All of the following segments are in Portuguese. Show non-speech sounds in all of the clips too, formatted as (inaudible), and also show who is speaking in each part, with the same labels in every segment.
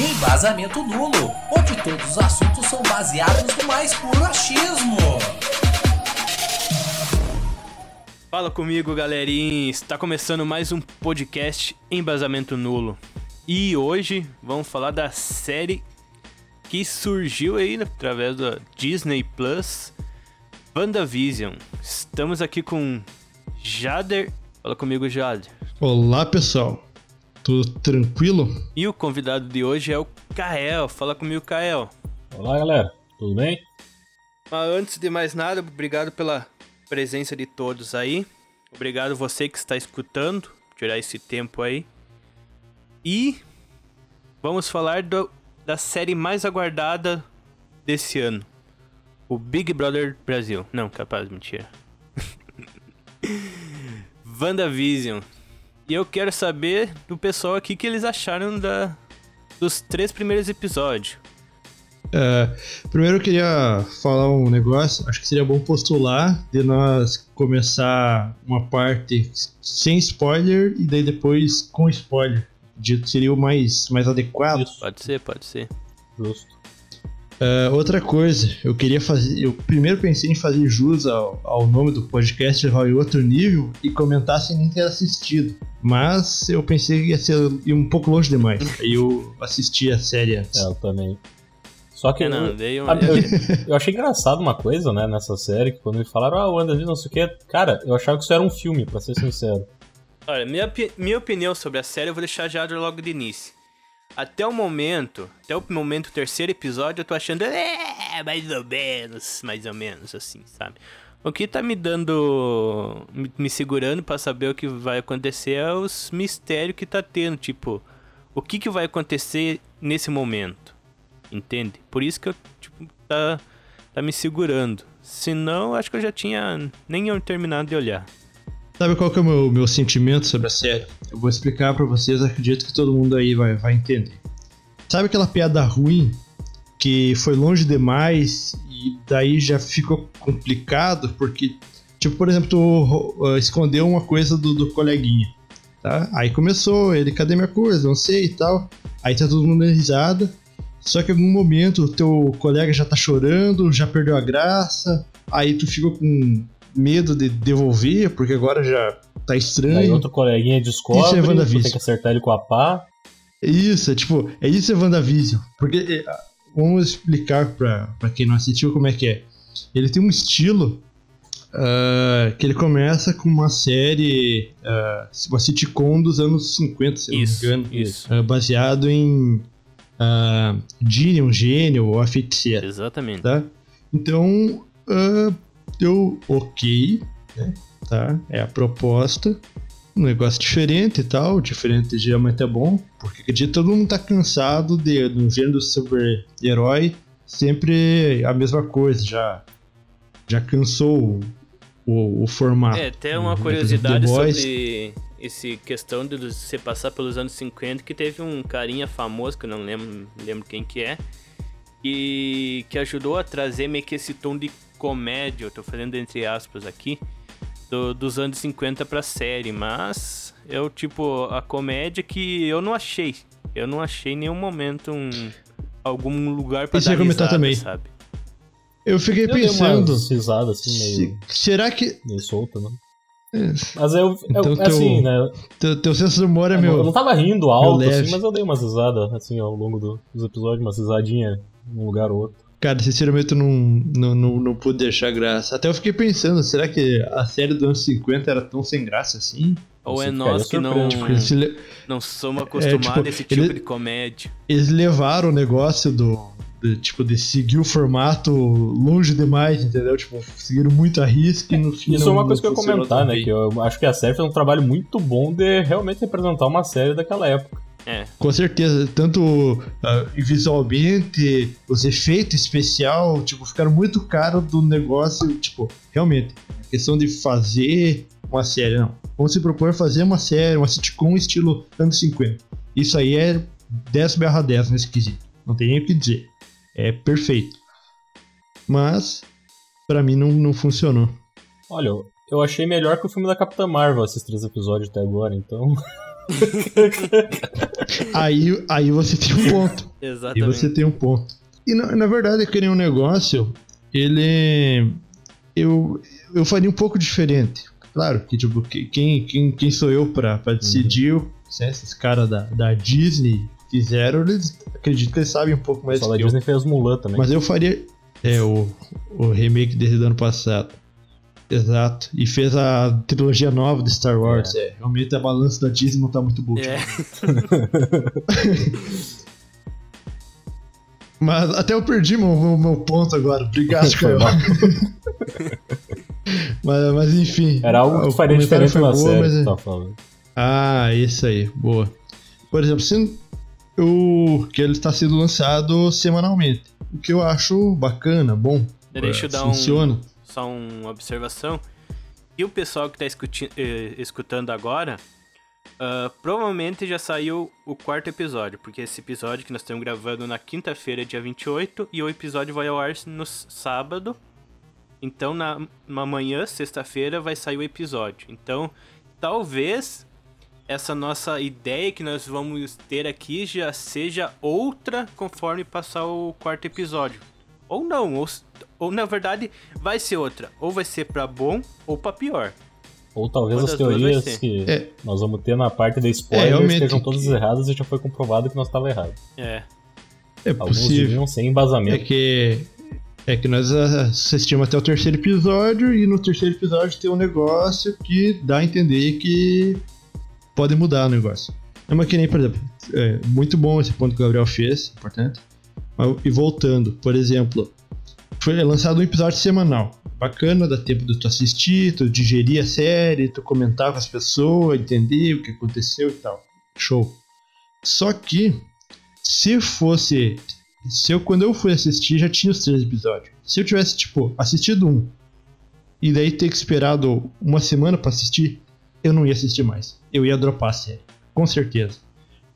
Speaker 1: Embasamento nulo, onde todos os assuntos são baseados no mais puro achismo.
Speaker 2: Fala comigo, galerinha. Está começando mais um podcast Embasamento Nulo. E hoje vamos falar da série que surgiu aí através da Disney Plus, WandaVision. Estamos aqui com Jader. Fala comigo, Jader.
Speaker 3: Olá, pessoal. Tudo tranquilo?
Speaker 2: E o convidado de hoje é o Kael. Fala comigo, Kael.
Speaker 4: Olá, galera. Tudo bem?
Speaker 2: Mas antes de mais nada, obrigado pela presença de todos aí. Obrigado você que está escutando, tirar esse tempo aí. E vamos falar do, da série mais aguardada desse ano. O Big Brother Brasil. Não, capaz, mentira. (laughs) WandaVision. E eu quero saber do pessoal aqui que eles acharam da, dos três primeiros episódios.
Speaker 3: É, primeiro eu queria falar um negócio. Acho que seria bom postular de nós começar uma parte sem spoiler e daí depois com spoiler. Dito seria o mais, mais adequado.
Speaker 2: Isso. Pode ser, pode ser.
Speaker 4: Justo.
Speaker 3: Uh, outra coisa, eu queria fazer. Eu primeiro pensei em fazer jus ao, ao nome do podcast levar em outro nível e comentar sem nem ter assistido. Mas eu pensei que ia ser ir um pouco longe demais. Aí (laughs) eu assisti a série antes.
Speaker 4: É, eu também. Só que
Speaker 2: É, não,
Speaker 4: eu, eu, eu achei engraçado uma coisa, né, nessa série, que quando me falaram, ah, o WandaVision, não sei o que, cara, eu achava que isso era um filme, pra ser sincero.
Speaker 2: Olha, minha, minha opinião sobre a série eu vou deixar já logo de início. Até o momento, até o momento do terceiro episódio, eu tô achando, é, mais ou menos, mais ou menos, assim, sabe? O que tá me dando, me, me segurando pra saber o que vai acontecer é os mistérios que tá tendo, tipo, o que que vai acontecer nesse momento, entende? Por isso que eu, tipo, tá, tá me segurando. Senão, acho que eu já tinha nem eu terminado de olhar.
Speaker 3: Sabe qual que é o meu, meu sentimento sobre a série? Eu vou explicar pra vocês, acredito que todo mundo aí vai, vai entender. Sabe aquela piada ruim que foi longe demais e daí já ficou complicado porque, tipo, por exemplo, tu uh, escondeu uma coisa do, do coleguinha, tá? Aí começou, ele, cadê minha coisa? Não sei e tal. Aí tá todo mundo risada. Só que em algum momento o teu colega já tá chorando, já perdeu a graça, aí tu ficou com medo de devolver, porque agora já tá
Speaker 4: Aí
Speaker 3: estranho.
Speaker 4: outro coleguinha descobre,
Speaker 3: Isso é WandaVision.
Speaker 4: tem que acertar ele com a pá.
Speaker 3: Isso, é tipo, é isso é WandaVision. Porque, é, vamos explicar pra, pra quem não assistiu como é que é. Ele tem um estilo ah, que ele começa com uma série, ah, uma sitcom dos anos 50, se
Speaker 2: Isso,
Speaker 3: não me engano.
Speaker 2: isso.
Speaker 3: Ah, baseado em uh, um gênio, ou a feiticeira.
Speaker 2: Exatamente.
Speaker 3: tá? Então, ah, eu, ok, né? Tá? É a proposta. Um negócio diferente e tal. Diferente geralmente é bom. Porque acredito todo mundo tá cansado de, no gênero do super-herói. Sempre a mesma coisa. Já, já cansou o, o, formato.
Speaker 2: É, até uma curiosidade sobre esse questão de você passar pelos anos 50, que teve um carinha famoso, que eu não lembro, lembro quem que é, e que ajudou a trazer meio que esse tom de comédia, eu tô fazendo entre aspas aqui, do- dos anos 50 pra série, mas eu, tipo, a comédia que eu não achei. Eu não achei em nenhum momento um, algum lugar pra
Speaker 3: Isso
Speaker 2: dar risada,
Speaker 3: também.
Speaker 2: sabe?
Speaker 3: Eu fiquei
Speaker 4: Eu dei
Speaker 3: pensando.
Speaker 4: uma risada assim, meio,
Speaker 3: se- será que.
Speaker 4: meio solta, né?
Speaker 3: é,
Speaker 4: Mas eu, eu
Speaker 3: Então teu-
Speaker 4: assim, né?
Speaker 3: Teu, teu senso de humor é
Speaker 4: eu não
Speaker 3: meu.
Speaker 4: tava rindo alto, assim, mas eu dei umas risadas, assim, ao longo do- dos episódios, umas risadinhas num lugar ou outro.
Speaker 3: Cara, sinceramente eu não, não, não, não pude deixar graça. Até eu fiquei pensando, será que a série dos anos 50 era tão sem graça assim?
Speaker 2: Ou
Speaker 4: Você
Speaker 2: é
Speaker 4: ficaria
Speaker 2: nós que não.
Speaker 3: Tipo, le-
Speaker 2: não somos acostumados
Speaker 3: tipo,
Speaker 2: a esse tipo
Speaker 3: ele-
Speaker 2: de comédia.
Speaker 3: eles levaram o negócio do. de, tipo, de seguir o formato longe demais, entendeu? Tipo, seguiram muito a risca e no fim.
Speaker 4: Isso
Speaker 3: não-
Speaker 4: é uma coisa que eu ia comentar,
Speaker 3: tão
Speaker 4: né? Que eu acho que a série fez um trabalho muito bom de realmente representar uma série daquela época.
Speaker 2: É,
Speaker 3: Com certeza, tanto ah, visualmente, os efeitos especial, tipo, ficaram muito caros do negócio, tipo, realmente, a questão de fazer uma série, não. Vamos se propor fazer uma série, uma sitcom estilo anos 50. Isso aí é 10 barra 10 nesse quesito. Não tem nem o que dizer. É perfeito. Mas, pra mim, não, não funcionou.
Speaker 4: Olha, eu- eu achei melhor que o filme da Capitã Marvel esses três episódios até agora, então. (laughs)
Speaker 3: Aí, aí você tem um ponto. E (laughs)
Speaker 2: Exatamente.
Speaker 3: você tem um ponto. E na, na verdade, aquele um negócio, ele. Eu, eu faria um pouco diferente. Claro que, tipo, que- quem, quem, quem sou eu pra, pra decidir? Se esses caras da, da Disney fizeram, eles acredito que eles sabem um pouco mais
Speaker 4: Só
Speaker 3: do que eu.
Speaker 4: Disney fez Mulan também.
Speaker 3: Mas eu faria. É, o, o remake desse do ano passado. Exato. E fez a trilogia nova de Star Wars. É. realmente a balança da Disney não tá muito boa.
Speaker 2: É, (laughs)
Speaker 3: Mas até eu perdi meu, meu, meu ponto agora. Obrigado, (laughs) Caio. (laughs) mas, mas enfim.
Speaker 4: Era algo que faria diferente na
Speaker 3: boa,
Speaker 4: série
Speaker 3: mas é-
Speaker 4: falando.
Speaker 3: Ah, isso aí. Boa. Por exemplo, se o que ele está sendo lançado semanalmente. O que eu acho bacana, bom.
Speaker 2: Deixa eu
Speaker 3: é,
Speaker 2: dar um-
Speaker 3: Funciona.
Speaker 2: Só uma observação. E o pessoal que tá escuti- eh, escutando agora, ah, provavelmente já saiu o quarto episódio, porque esse episódio que nós estamos gravando na quinta-feira, dia 28, e o episódio vai ao ar no sábado. Então, na, na manhã, sexta-feira, vai sair o episódio. Então, talvez essa nossa ideia que nós vamos ter aqui já seja outra conforme passar o quarto episódio. Ou não, ou, ou na verdade vai ser outra. Ou vai ser pra bom ou pra pior.
Speaker 4: Ou talvez
Speaker 2: Uma
Speaker 4: as teorias que
Speaker 3: É.
Speaker 4: nós vamos ter na parte da
Speaker 3: É,
Speaker 4: spoiler
Speaker 3: realmente
Speaker 4: estejam
Speaker 3: que-
Speaker 4: todas erradas e já foi comprovado que nós estava errado.
Speaker 2: É.
Speaker 3: É
Speaker 4: Alguns
Speaker 3: possível.
Speaker 4: sem
Speaker 3: É
Speaker 4: embasamento.
Speaker 3: que. É que nós assistimos até o terceiro episódio e no terceiro episódio tem um negócio que dá a entender que pode mudar o negócio. É uma que nem, por exemplo, é muito bom esse ponto que o Gabriel fez, importante. E voltando, por exemplo, foi lançado um episódio semanal. Bacana, dá tempo de tu assistir, tu digerir a série, tu comentar com as pessoas, entender o que aconteceu e tal. Show. Só que, se fosse se eu, quando eu fui assistir, já tinha os três episódios. Se eu tivesse, tipo, assistido um e daí ter esperado uma semana pra assistir, eu não ia assistir mais. Eu ia dropar a série. Com certeza.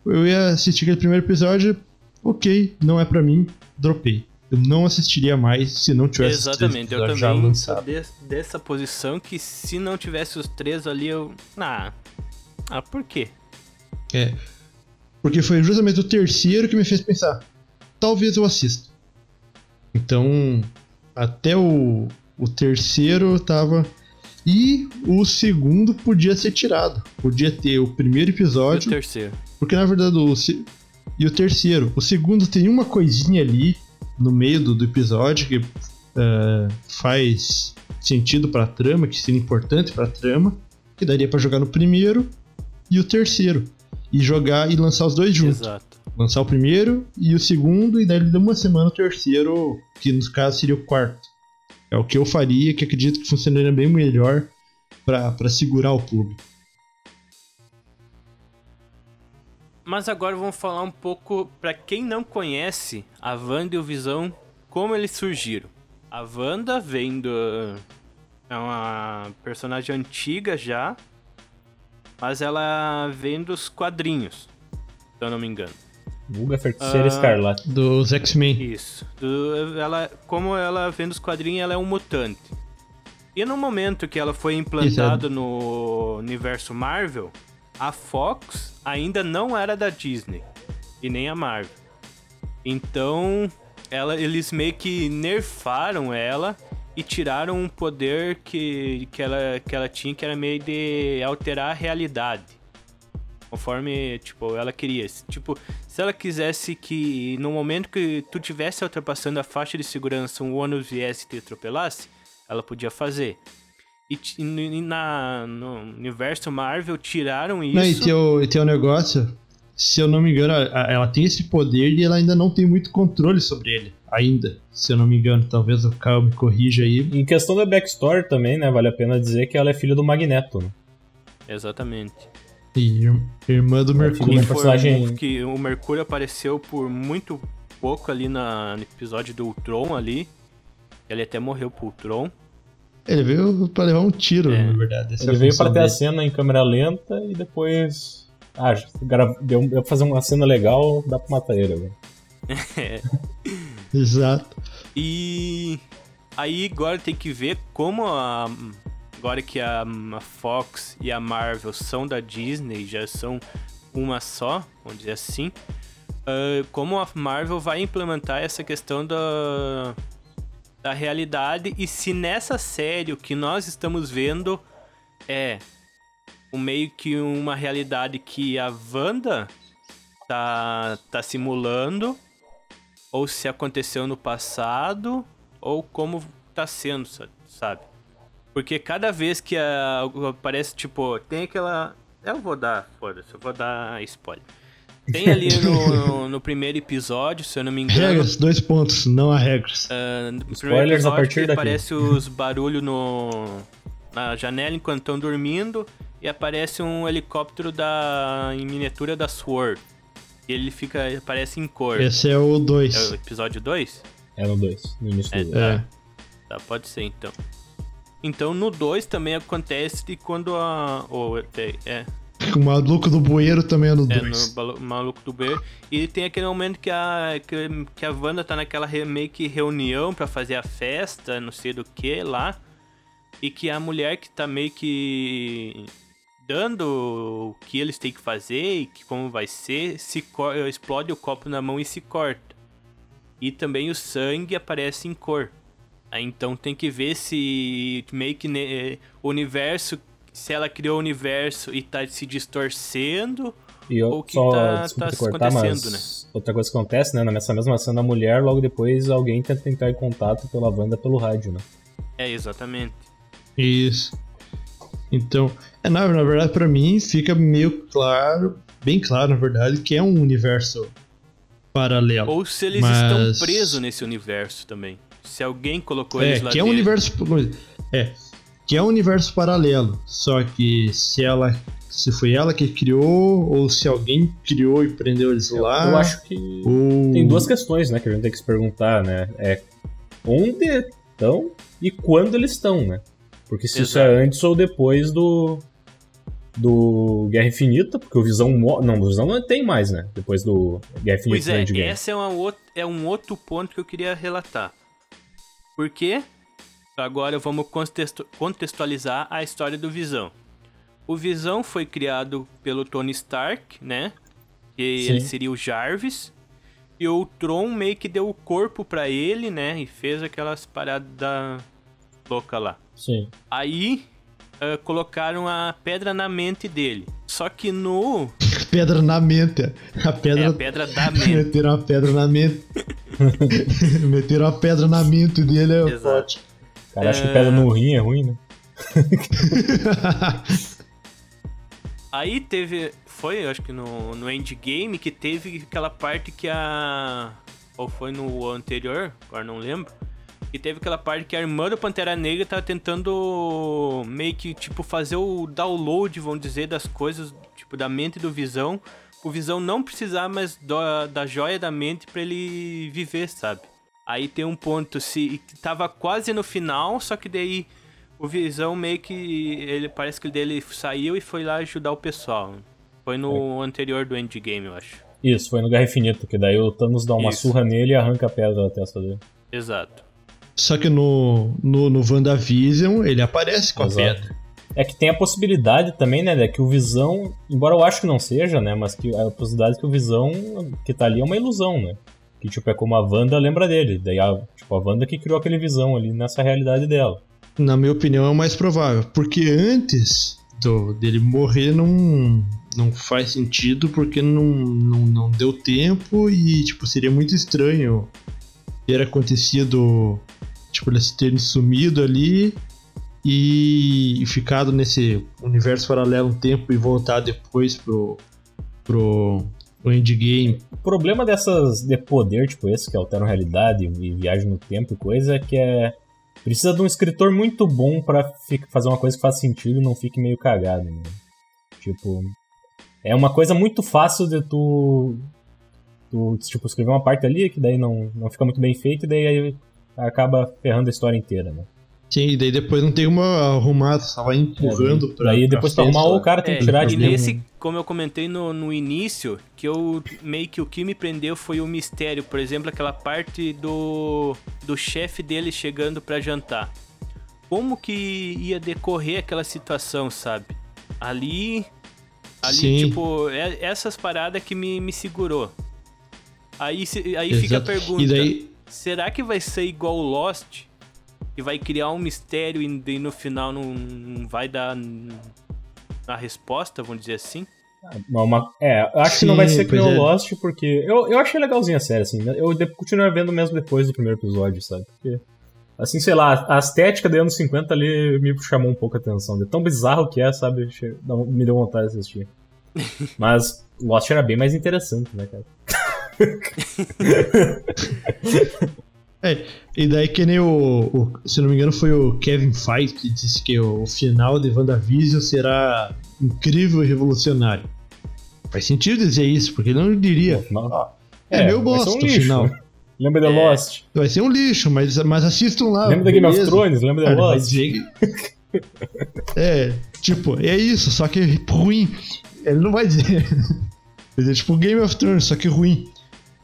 Speaker 3: Eu ia assistir aquele primeiro episódio, ok, não é pra mim, dropei. Eu não assistiria mais se não tivesse os três
Speaker 2: Exatamente, eu
Speaker 3: já
Speaker 2: também sou
Speaker 3: lançados.
Speaker 2: de- dessa posição que se não tivesse os três ali, eu. Ah. Ah, por quê?
Speaker 3: É. Porque foi justamente o terceiro que me fez pensar. Talvez eu assista. Então, até o, o terceiro eu tava. E o segundo podia ser tirado. Podia ter o primeiro
Speaker 2: E o
Speaker 3: episódio.
Speaker 2: terceiro.
Speaker 3: Porque na verdade o. E o terceiro. O segundo tem uma coisinha ali no meio do, do episódio que eh, faz sentido pra trama, que seria importante pra trama. Que daria pra jogar no primeiro e o terceiro. E jogar e lançar os dois juntos.
Speaker 2: Exato.
Speaker 3: Lançar o primeiro e o segundo, e daí ele dá uma semana o terceiro, que no caso seria o quarto. É o que eu faria, que acredito que funcionaria bem melhor pra pra segurar o público.
Speaker 2: Mas agora vamos falar um pouco pra quem não conhece a Wanda e o Visão, como eles surgiram. A Wanda vem do. É uma personagem antiga já, mas ela vem dos quadrinhos, se eu não me engano.
Speaker 4: Vulga Feiticeira
Speaker 2: Ah.
Speaker 4: Escarlate.
Speaker 3: Dos X-Men.
Speaker 2: Isso. Do- ela, como ela vem dos quadrinhos, ela é um mutante. E no momento que ela foi implantada no universo Marvel, a Fox ainda não era da Disney e nem a Marvel. Então, ela, eles meio que nerfaram ela e tiraram um poder que, que, ela, que ela tinha, que era meio de alterar a realidade. Conforme, tipo, ela queria. Tipo, se ela quisesse que no momento que tu tivesse ultrapassando a faixa de segurança, um ônibus viesse e te atropelasse, ela podia fazer. E, e na, no universo Marvel tiraram isso.
Speaker 3: Não, e tem o, e tem o negócio, se eu não me engano, ela tem esse poder e ela ainda não tem muito controle sobre ele. Ainda, se eu não me engano. Talvez o Caio me corrija aí.
Speaker 4: Em questão da backstory também, né? Vale a pena dizer que ela é filha do Magneto. Né?
Speaker 2: Exatamente.
Speaker 3: E ir- irmã do
Speaker 4: é
Speaker 3: Mercúrio.
Speaker 2: Foi
Speaker 4: personagem-
Speaker 2: que o Mercúrio apareceu por muito pouco ali na, no episódio do Ultron ali. Ele até morreu pro Ultron.
Speaker 3: Ele veio pra levar um tiro,
Speaker 2: É.
Speaker 3: na verdade. Essa é
Speaker 4: Ele
Speaker 3: a
Speaker 4: veio pra ter a
Speaker 3: dele.
Speaker 4: cena em câmera lenta e depois. Ah, deu pra fazer uma cena legal, dá pra matar ele agora. (laughs)
Speaker 3: Exato.
Speaker 2: E aí agora tem que ver como a, agora que a, a Fox e a Marvel são da Disney, já são uma só, vamos dizer assim, uh, como a Marvel vai implementar essa questão da, da realidade e se nessa série o que nós estamos vendo é um meio que uma realidade que a Wanda tá, tá simulando, ou se aconteceu no passado, ou como tá sendo, sabe? Porque cada vez que a, aparece, tipo, tem aquela. Eu vou dar, foda-se, eu vou dar spoiler. Tem ali no, no, primeiro episódio, se eu não me engano.
Speaker 3: Regras, dois pontos, não há regras.
Speaker 2: Uh, no Spoilers a partir daqui. Aparece os barulhos no, na janela enquanto estão dormindo e aparece um helicóptero da em miniatura da SWORD. E ele fica aparece em cor.
Speaker 3: Esse é o 2.
Speaker 2: É o episódio 2?
Speaker 4: É no 2, no início
Speaker 2: é,
Speaker 4: do
Speaker 2: tá. É. tá, pode ser então. Então no 2 também acontece de quando a. Oh, é.
Speaker 3: O maluco do bueiro também é no
Speaker 2: 2. É, no maluco do bueiro. E tem aquele momento que a, que, que a Wanda tá naquela re, meio que reunião para fazer a festa, não sei do que lá. E que a mulher que tá meio que dando o que eles têm que fazer e que como vai ser, se explode o copo na mão e se corta. E também o sangue aparece em cor. Então tem que ver se meio que né, o universo, se ela criou o universo e tá se distorcendo
Speaker 4: e eu,
Speaker 2: ou que
Speaker 4: só,
Speaker 2: tá, tá
Speaker 4: se cortar, acontecendo, né? Outra coisa que acontece, né? Nessa mesma cena da mulher, logo depois alguém tenta entrar em contato pela banda pelo rádio, né?
Speaker 2: É, exatamente.
Speaker 3: Isso. Então, é, na, na verdade, para mim, fica meio claro, bem claro, na verdade, que é um universo paralelo.
Speaker 2: Ou se eles
Speaker 3: mas...
Speaker 2: estão presos nesse universo também. Se alguém colocou
Speaker 3: é,
Speaker 2: eles lá
Speaker 3: que é um universo É, que é um universo paralelo. Só que se ela. Se foi ela que criou, ou se alguém criou e prendeu eles lá.
Speaker 4: Eu acho que. Ou... Tem duas questões, né, que a gente tem que se perguntar, né? É onde estão e quando eles estão, né? Porque se Exato. isso é antes ou depois do. Do Guerra Infinita, porque o Visão. Não, o Visão não tem mais, né? Depois do Guerra Infinita.
Speaker 2: Pois é, esse é, uma, é um outro ponto que eu queria relatar. Porque agora vamos contextualizar a história do Visão. O Visão foi criado pelo Tony Stark, né? Que Sim. ele seria o Jarvis. E o Tron meio que deu o corpo para ele, né? E fez aquelas paradas louca lá.
Speaker 4: Sim.
Speaker 2: Aí uh, colocaram a pedra na mente dele. Só que no. (laughs)
Speaker 3: pedra na mente. A pedra. É
Speaker 2: a pedra da (laughs) mente.
Speaker 3: Meteram a pedra na mente. (laughs) Meteram a pedra na mente dele, é Exato. forte.
Speaker 4: Cara, acho que pedra no rim é ruim, né? (laughs)
Speaker 2: Aí teve. Foi, acho que no, no Endgame, que teve aquela parte que a. Ou foi no anterior, agora não lembro e teve aquela parte que a irmã do Pantera Negra tava tentando meio que, tipo, fazer o download, vamos dizer, das coisas, tipo, da mente do Visão. O Visão não precisar mais da, da joia da mente para ele viver, sabe? Aí tem um ponto, se tava quase no final, só que daí o Visão meio que. ele Parece que dele saiu e foi lá ajudar o pessoal. Foi no é. anterior do Endgame, eu acho.
Speaker 4: Isso, foi no Guerra Infinita, que daí o Thanos dá uma Isso. surra nele e arranca a pedra da testa dele.
Speaker 2: Exato.
Speaker 3: Só que no, no, no WandaVision ele aparece com Exato. a pedra.
Speaker 4: É que tem a possibilidade também, né, de que o Visão, embora eu acho que não seja, né, mas que a possibilidade que o Visão que tá ali é uma ilusão, né? Que tipo é como a Wanda lembra dele, daí a, tipo a Wanda que criou aquele Visão ali nessa realidade dela.
Speaker 3: Na minha opinião é o mais provável, porque antes do, dele morrer não não faz sentido porque não, não, não deu tempo e tipo seria muito estranho ter acontecido Tipo, eles terem sumido ali e ficado nesse universo paralelo um tempo e voltar depois pro, pro, pro endgame.
Speaker 4: O problema dessas de poder, tipo esse, que alteram realidade e viagem no tempo e coisa, é que é. Precisa de um escritor muito bom para fazer uma coisa que faça sentido e não fique meio cagado, né? Tipo. É uma coisa muito fácil de tu. Tu, tipo, escrever uma parte ali que daí não, não fica muito bem feito e daí acaba ferrando a história inteira, né?
Speaker 3: Sim, e daí depois não tem uma arrumada, só vai empurrando é,
Speaker 4: pra. Daí depois pra, arrumar o cara tem é, que tirar
Speaker 2: de nesse, como eu comentei no, no início, que eu meio que o que me prendeu foi o mistério. Por exemplo, aquela parte do, do chefe dele chegando para jantar. como que ia decorrer aquela situação, sabe? Ali. Ali,
Speaker 3: Sim.
Speaker 2: tipo, é- essas paradas que me, me segurou. Aí, se- aí fica a pergunta:
Speaker 3: E daí,
Speaker 2: será que vai ser igual o Lost? Que vai criar um mistério e no final não, não vai dar a resposta, vamos dizer assim?
Speaker 4: Uma- uma- é, eu acho que
Speaker 3: Sim,
Speaker 4: não vai ser que nem o
Speaker 3: é.
Speaker 4: Lost, porque eu, eu achei legalzinha a série, assim. Eu de, continuo vendo mesmo depois do primeiro episódio, sabe? Porque, assim, sei lá, a estética dos anos 50 ali me chamou um pouco a atenção. De tão bizarro que é, sabe? Me deu vontade de assistir. (laughs) Mas Lost era bem mais interessante, né, cara? (laughs)
Speaker 3: é, e daí que nem o, o- Se não me engano, foi o Kevin Feige que disse que o final de WandaVision será incrível e revolucionário. Faz sentido dizer isso, porque ele não diria.
Speaker 4: Afinal-
Speaker 3: É, meu bosta
Speaker 4: um
Speaker 3: o
Speaker 4: lixo.
Speaker 3: final.
Speaker 4: Lembra de
Speaker 2: É.
Speaker 4: Lost?
Speaker 3: Vai ser um lixo, mas, mas assistam lá.
Speaker 4: Lembra da Game of? Thrones? Lembra
Speaker 3: vai
Speaker 4: Lost?
Speaker 3: é, tipo, é isso, só que ruim. Ele não vai dizer. (laughs) Ele é tipo Game of Thrones, só que ruim.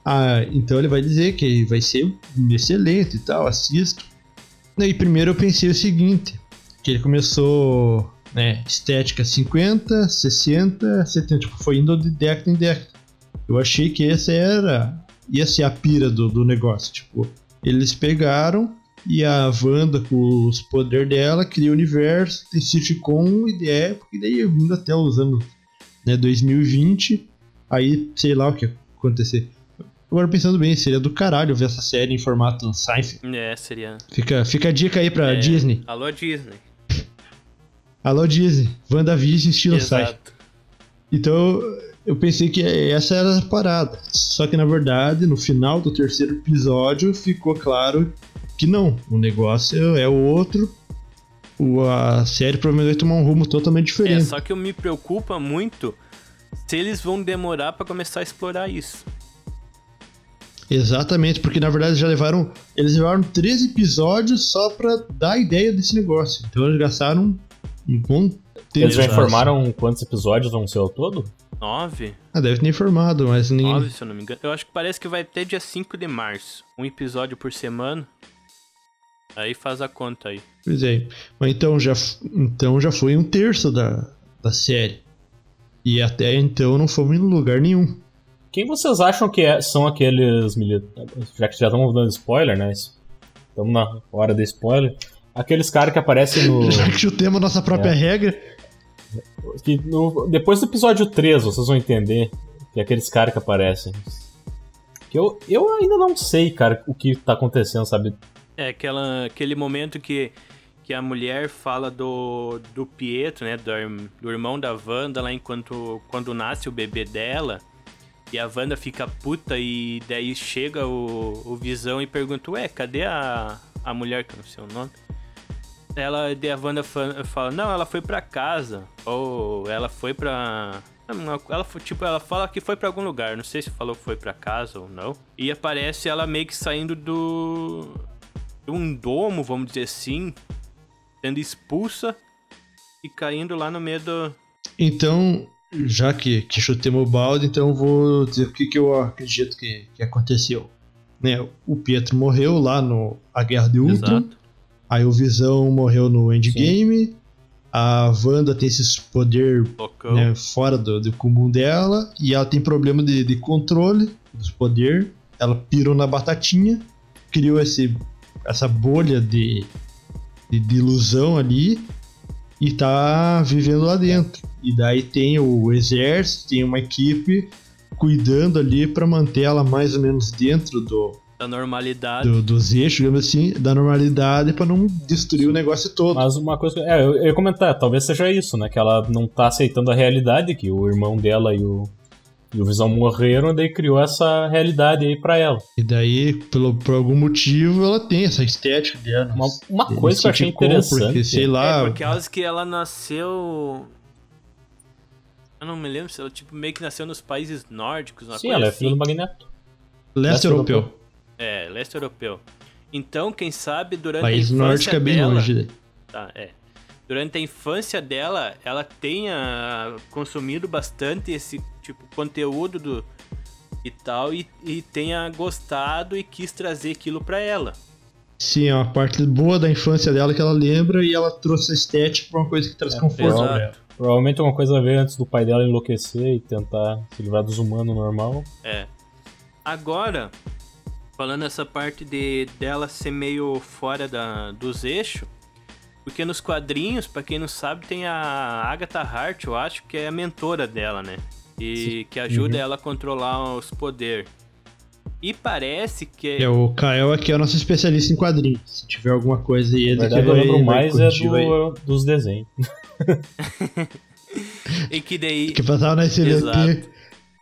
Speaker 3: Ah, então ele vai dizer que vai ser excelente e tal, assisto. E primeiro eu pensei o seguinte, que ele começou, né, estética 50, 60, 70, tipo, foi indo de década em década. Eu achei que essa era, ia ser a pira do, do negócio, tipo, eles pegaram e a Wanda, com os poderes dela, cria o universo, tem sitcom e de época, e daí vindo até os anos né, 2020, aí sei lá o que ia acontecer. Agora pensando bem, seria do caralho ver essa série em formato Seinfeld.
Speaker 2: É, seria.
Speaker 3: Fica, fica a dica aí pra
Speaker 2: É,
Speaker 3: Disney.
Speaker 2: Alô, Disney.
Speaker 3: Alô Disney, WandaVision estilo.
Speaker 2: Exato.
Speaker 3: Então eu pensei que essa era a parada. Só que na verdade, no final do terceiro episódio, ficou claro que não. O negócio é outro. O- A série provavelmente vai tomar um rumo totalmente
Speaker 2: É,
Speaker 3: diferente.
Speaker 2: só que me preocupa muito se eles vão demorar pra começar a explorar isso.
Speaker 3: Exatamente, porque na verdade já levaram. Eles levaram 13 episódios só pra dar a ideia desse negócio. Então eles gastaram um bom tempo.
Speaker 4: Eles já informaram quantos episódios vão ser ao todo?
Speaker 2: Nove?
Speaker 3: Ah, deve ter informado, mas nem.
Speaker 2: Nove, se eu não me engano. Eu acho que parece que vai até dia 5 de março. Um episódio por semana. Aí faz a conta aí.
Speaker 3: Pois é. Mas então já, então já foi um terço da, da série. E até então não fomos em lugar nenhum.
Speaker 4: Quem vocês acham que é- são aqueles militares? Já que já estamos dando spoiler, né? Estamos na hora do spoiler. Aqueles caras que aparecem no. (laughs)
Speaker 3: Já que chutemos a nossa própria
Speaker 4: É.
Speaker 3: regra.
Speaker 4: que no- depois do episódio 3, vocês vão entender que é aqueles caras que aparecem. Que eu, eu ainda não sei, cara, o que tá acontecendo, sabe?
Speaker 2: É aquela, aquele momento que, que a mulher fala do, do Pietro, né? Do, do irmão da Wanda lá enquanto quando nasce o bebê dela. E a Wanda fica puta e daí chega o, o Visão e pergunta, ué, cadê a, a mulher, que eu não sei o nome? Ela, daí a Wanda fa- fala, não, ela foi pra casa. Ou ela foi pra... Ela tipo, ela fala que foi pra algum lugar. Não sei se falou que foi pra casa ou não. E aparece ela meio que saindo do. de um domo, vamos dizer assim. Sendo expulsa e caindo lá no meio do.
Speaker 3: Então, já que, que chutemos o balde, então vou dizer o que, que eu acredito que, que aconteceu. Né, o Pietro morreu lá no A Guerra de Ultron.
Speaker 2: Exato.
Speaker 3: Aí o Visão morreu no Endgame. A Wanda tem esses poder né, fora do, do comum dela. E ela tem problema de, de controle dos poderes. Ela pirou na batatinha. Criou esse, essa bolha de, de, de ilusão ali. E tá vivendo lá dentro. E daí tem o exército, tem uma equipe cuidando ali pra manter ela mais ou menos dentro do,
Speaker 2: Da normalidade.
Speaker 3: do- dos eixos, digamos assim, da normalidade pra não destruir o negócio todo.
Speaker 4: Mas uma coisa. É, eu, eu ia comentar, talvez seja isso, né? Que ela não tá aceitando a realidade, que o irmão dela e o, e o Visão morreram, e daí criou essa realidade aí pra ela.
Speaker 3: E daí, pelo, por algum motivo, ela tem essa estética dela.
Speaker 4: Uma, uma coisa que eu achei
Speaker 3: sitcom,
Speaker 4: interessante.
Speaker 3: Porque, sei lá,
Speaker 2: É, por causa que ela nasceu. Eu não me lembro se ela tipo, meio que nasceu nos países nórdicos, uma
Speaker 4: Sim,
Speaker 2: coisa
Speaker 4: ela é
Speaker 2: assim.
Speaker 4: filha do Magneto.
Speaker 3: leste
Speaker 4: leste
Speaker 3: europeu.
Speaker 4: europeu.
Speaker 2: É, leste europeu. Então, quem sabe durante
Speaker 3: País
Speaker 2: a
Speaker 3: nórdico
Speaker 2: infância
Speaker 3: é bem
Speaker 2: dela,
Speaker 3: longe.
Speaker 2: Tá, é. Durante a infância dela, ela tenha consumido bastante esse tipo conteúdo do e tal e, e tenha gostado e quis trazer aquilo pra ela.
Speaker 3: Sim, é uma parte boa da infância dela que ela lembra e ela trouxe a estética pra uma coisa que traz
Speaker 4: É,
Speaker 3: conforto
Speaker 2: exato.
Speaker 4: Provavelmente uma coisa a ver antes do pai dela enlouquecer e tentar se livrar dos humanos normal.
Speaker 2: É. Agora, falando essa parte de dela ser meio fora da, dos eixos, porque nos quadrinhos, pra quem não sabe, tem a Agatha Hart, eu acho, que é a mentora dela, né? E que ajuda ela a controlar os poderes. E parece que
Speaker 3: É, o Kael aqui é o nosso especialista em quadrinhos. Se tiver alguma coisa aí, ele
Speaker 4: Na verdade,
Speaker 3: que
Speaker 4: eu
Speaker 3: vai,
Speaker 4: lembro
Speaker 3: vai
Speaker 4: mais é do, dos desenhos. (laughs)
Speaker 2: e que daí (laughs)
Speaker 3: Que passava na SLT.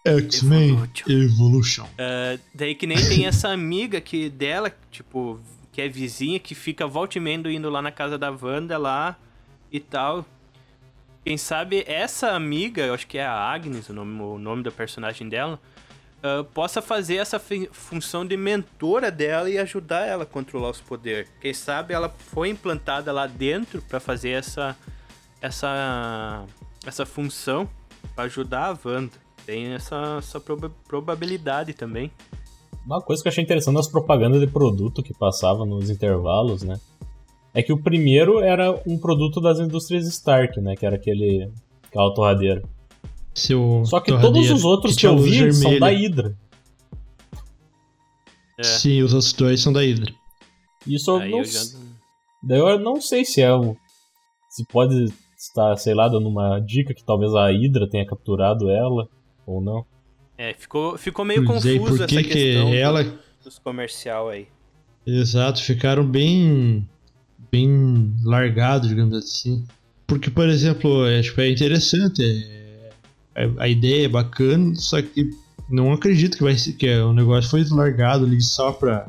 Speaker 3: X-Men
Speaker 2: Evolution. Ah, daí que nem tem essa amiga que dela, tipo, que é vizinha, que fica volta e meia indo lá na casa da Wanda lá e tal. Quem sabe essa amiga, eu acho que é a Agnes, o nome, o nome da personagem dela, ah, possa fazer essa função de mentora dela e ajudar ela a controlar os poderes. Quem sabe ela foi implantada lá dentro pra fazer essa essa essa função pra ajudar a Wanda. Tem essa, essa proba- probabilidade também.
Speaker 4: Uma coisa que eu achei interessante nas propagandas de produto que passava nos intervalos, né? É que o primeiro era um produto das indústrias Stark, né? Que era aquele. aquela torradeira.
Speaker 3: Seu
Speaker 4: Só que todos os outros que,
Speaker 3: tinha
Speaker 4: eu vi são da Hydra.
Speaker 2: É.
Speaker 3: Sim, os outros dois são da Hydra.
Speaker 4: Isso eu
Speaker 2: Aí
Speaker 4: não
Speaker 2: eu já...
Speaker 4: Daí eu não sei se é um. Se pode estar, sei lá, dando uma dica que talvez a Hydra tenha capturado ela, ou não.
Speaker 2: É, ficou, ficou meio
Speaker 3: sei
Speaker 2: confuso
Speaker 3: por que
Speaker 2: essa
Speaker 3: que
Speaker 2: questão do-
Speaker 3: ela-
Speaker 2: dos comercial aí.
Speaker 3: Exato, ficaram bem bem largados, digamos assim. Porque, por exemplo, é, tipo, é interessante, é- é- a ideia é bacana, só que não acredito que vai ser que é, o negócio foi largado ali só pra,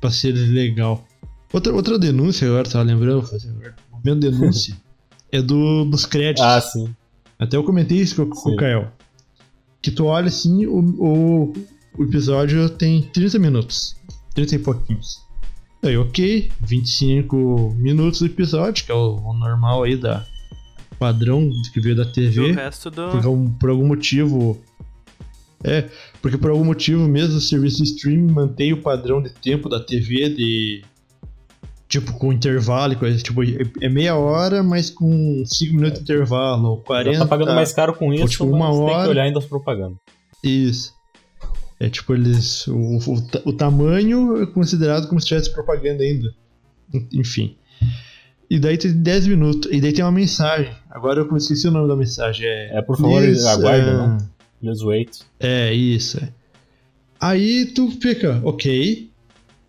Speaker 3: pra ser legal. Outra, outra denúncia agora, tava lembrando, fazer agora, momento denúncia, é do, dos créditos.
Speaker 4: Ah, sim.
Speaker 3: Até eu comentei isso com, com o Kael. Que tu olha assim, o, o, o episódio tem 30 minutos. 30 e pouquinhos. Aí, ok, 25 minutos do episódio, que é o, o normal aí da padrão que veio da
Speaker 2: E o
Speaker 3: TV.
Speaker 2: resto do.
Speaker 3: Por, algum- por algum motivo. É, porque por algum motivo mesmo o serviço de streaming mantém o padrão de tempo da TV de. Tipo, com intervalo e coisa. Tipo, é é meia hora, mas com 5 minutos de intervalo. ou 40.
Speaker 4: Já tá pagando mais caro com isso,
Speaker 3: tipo,
Speaker 4: mas
Speaker 3: uma
Speaker 4: tem
Speaker 3: hora.
Speaker 4: que olhar ainda as propagandas.
Speaker 3: Isso. É tipo, eles. O, o, o tamanho é considerado como se tivesse propaganda ainda. En- Enfim. E daí tem 10 minutos. E daí tem uma mensagem. Agora eu esqueci o nome da mensagem. É,
Speaker 4: É, por favor,
Speaker 3: Please,
Speaker 4: aguarda,
Speaker 3: uh,
Speaker 4: não? Please wait.
Speaker 3: É, isso. é. Aí tu fica, ok.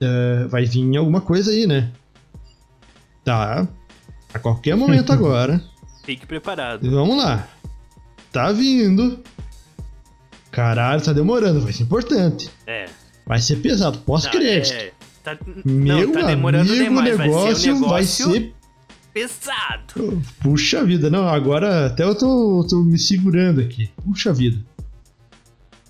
Speaker 3: é, vai vir alguma coisa aí, né? Tá. A qualquer momento (laughs) agora.
Speaker 2: Fique preparado.
Speaker 3: Vamos lá. Tá vindo. Caralho, tá demorando. Vai ser importante.
Speaker 2: É.
Speaker 3: Vai ser pesado. Pós-crédito.
Speaker 2: É, tá,
Speaker 3: Meu
Speaker 2: não, tá demorando
Speaker 3: amigo,
Speaker 2: demais.
Speaker 3: o negócio
Speaker 2: vai ser um negócio
Speaker 3: ser.
Speaker 2: Pesado.
Speaker 3: Puxa vida, não, agora até eu tô, tô me segurando aqui. Puxa vida.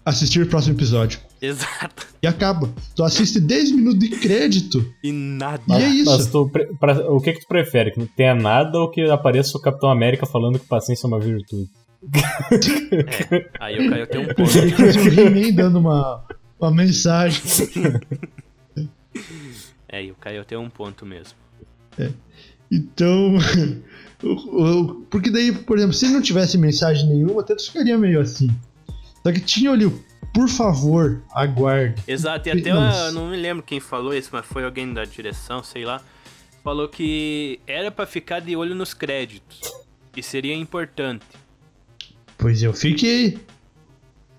Speaker 3: Assistir o próximo episódio.
Speaker 2: Exato.
Speaker 3: E acaba. Tu assiste 10 minutos de crédito.
Speaker 2: E nada.
Speaker 3: E é isso.
Speaker 4: Mas tu, pra- o que que tu prefere? Que não tenha nada ou que apareça o Capitão América falando que paciência é uma virtude?
Speaker 2: Aí o Caio tem um ponto.
Speaker 3: O He-Man dando uma, uma mensagem.
Speaker 2: É, e o Caio tem um ponto mesmo.
Speaker 3: Então. (laughs) porque daí, por exemplo, se não tivesse mensagem nenhuma, até tu ficaria meio assim. Só que tinha ali o por favor, aguarde.
Speaker 2: Exato, e até
Speaker 3: Nossa.
Speaker 2: eu não me lembro quem falou isso, mas foi alguém da direção, sei lá. Falou que era pra ficar de olho nos créditos. Que seria importante.
Speaker 3: Pois eu fiquei.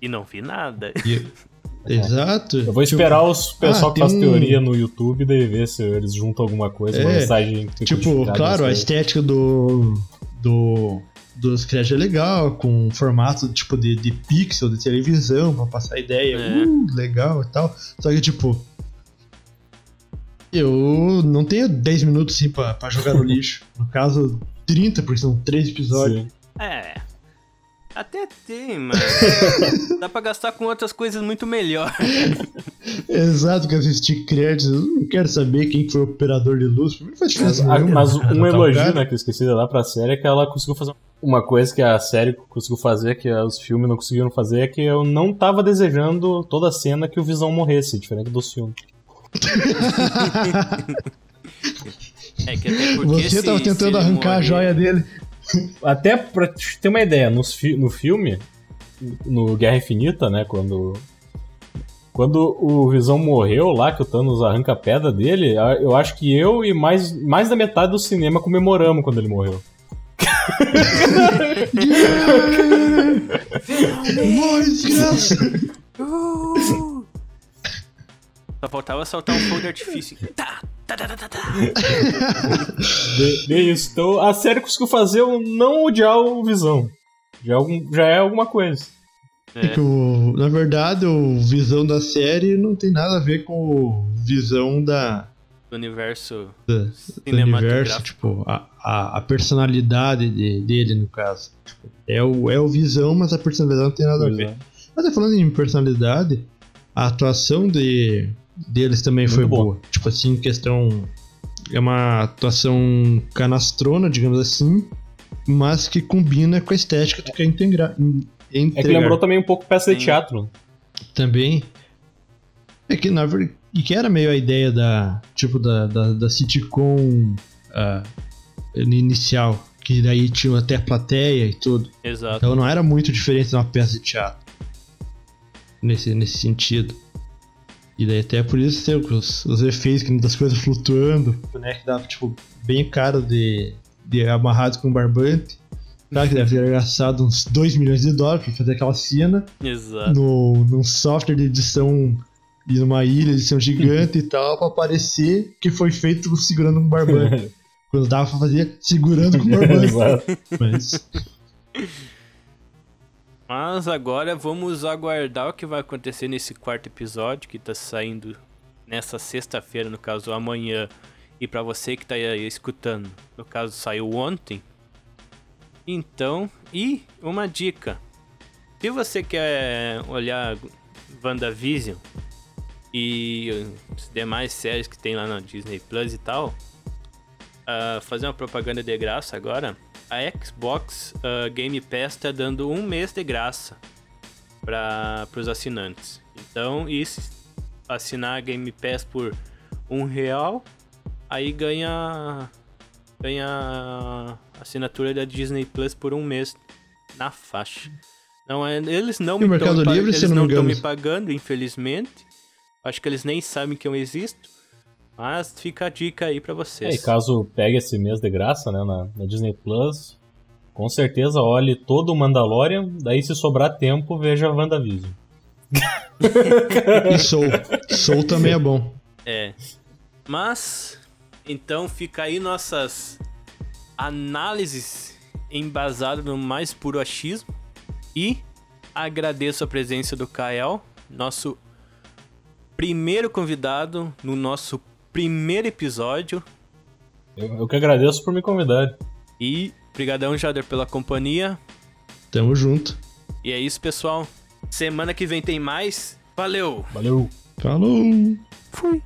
Speaker 2: E não vi nada.
Speaker 3: E- (laughs) Exato.
Speaker 4: Eu vou esperar os pessoal
Speaker 3: Ah,
Speaker 4: que faz
Speaker 3: tem um-
Speaker 4: teoria no YouTube daí ver se eles juntam alguma coisa, uma
Speaker 3: É,
Speaker 4: mensagem que
Speaker 3: Tipo, claro, a
Speaker 4: não sei.
Speaker 3: estética do. do dos créditos é legal, com formato tipo de, de pixel de televisão pra passar ideia.
Speaker 2: É.
Speaker 3: Uh, legal e tal. Só que, tipo. Eu não tenho 10 minutos assim pra, pra jogar no (laughs) lixo. No caso, 30, porque são 3 episódios.
Speaker 4: Sim.
Speaker 2: É. Até tem, mas. (laughs) dá pra gastar com outras coisas muito melhor.
Speaker 3: Exato, que assistir créditos. Eu não quero saber quem que foi o operador de luz. Não faz
Speaker 4: Mas,
Speaker 3: diferença.
Speaker 4: a-
Speaker 3: nenhuma,
Speaker 4: mas um
Speaker 3: tá
Speaker 4: elogio,
Speaker 3: cara.
Speaker 4: né, que eu esqueci de dar pra série é que ela conseguiu fazer uma coisa que a série conseguiu fazer, que os filmes não conseguiram fazer, é que eu não tava desejando toda a cena que o Visão morresse, diferente dos filmes. (laughs)
Speaker 2: É que até porque
Speaker 3: Você
Speaker 2: se-
Speaker 3: tava tentando arrancar a joia dele.
Speaker 4: Até pra te ter uma ideia, nos fi- no filme, no Guerra Infinita, né, quando. Quando o Visão morreu lá, que o Thanos arranca a pedra dele, eu acho que eu e mais, mais da metade do cinema comemoramos quando ele morreu.
Speaker 2: Só faltava soltar um fogo de artifício. Tá,
Speaker 4: De, de isso. Então a série conseguiu fazer eu não odiar o Visão. Já é, algum- já é alguma coisa.
Speaker 3: É que o, na verdade, o visão da série não tem nada a ver com o visão da,
Speaker 2: Do universo
Speaker 3: da- do
Speaker 2: Cinematográfico.
Speaker 3: universo, tipo, a, a, a personalidade de- dele, no caso. Tipo, é, o, é o visão, mas a personalidade não tem nada a ver.
Speaker 4: é.
Speaker 3: Mas falando em personalidade, a atuação de, deles também
Speaker 4: Muito
Speaker 3: foi
Speaker 4: boa.
Speaker 3: boa. Tipo assim, em questão. É uma atuação canastrona, digamos assim, mas que combina com a estética que é integra,
Speaker 4: É que lembrou também um pouco peça de teatro.
Speaker 3: também. É que na verdade. E que era meio a ideia da. Tipo, da, da, da sitcom ah, inicial. Que daí tinha até plateia e tudo.
Speaker 2: Exato.
Speaker 3: Então não era muito diferente de uma peça de teatro. Nesse, nesse sentido. E daí até por isso tem os, os efeitos que das coisas flutuando. O boneco dava, tipo, bem cara de, de amarrado com barbante. Claro que deve ter gastado uns 2 milhões de dólares pra fazer aquela cena
Speaker 2: Exato.
Speaker 3: no, num software de edição e numa ilha, edição gigante e tal, pra parecer que foi feito segurando um barbante. (laughs) Quando dava pra fazer segurando com o barbante. (laughs)
Speaker 4: Exato.
Speaker 3: Mas
Speaker 2: Mas agora vamos aguardar o que vai acontecer nesse quarto episódio que tá saindo nessa sexta-feira, no caso amanhã. E pra você que tá aí escutando, no caso saiu ontem. Então, e uma dica. Se você quer olhar WandaVision e as demais séries que tem lá na Disney Plus e tal, ah, fazer uma propaganda de graça agora. A Xbox ah, Game Pass tá dando um mês de graça para os assinantes. Então, isso, assinar a Game Pass por um real, aí ganha ganha assinatura da Disney Plus por um mês na faixa. Não é, eles não
Speaker 3: E
Speaker 2: me
Speaker 3: se
Speaker 2: estão me pagando, infelizmente. Acho que eles nem sabem que eu existo. Mas fica a dica aí pra
Speaker 4: É,
Speaker 2: vocês.
Speaker 4: e caso pegue esse mês de graça, né, na, na Disney Plus, com certeza olhe todo o Mandalorian, daí se sobrar tempo, veja a WandaVision.
Speaker 3: E Soul. Soul também é bom.
Speaker 2: É. Mas, então fica aí nossas análises embasadas no mais puro achismo. E agradeço a presença do Kael, nosso primeiro convidado no nosso primeiro episódio.
Speaker 4: Eu, eu que agradeço por me convidar.
Speaker 2: E brigadão, Jader, pela companhia.
Speaker 3: Tamo junto.
Speaker 2: E é isso, pessoal. Semana que vem tem mais. Valeu!
Speaker 4: Valeu!
Speaker 3: Falou!
Speaker 2: Fui!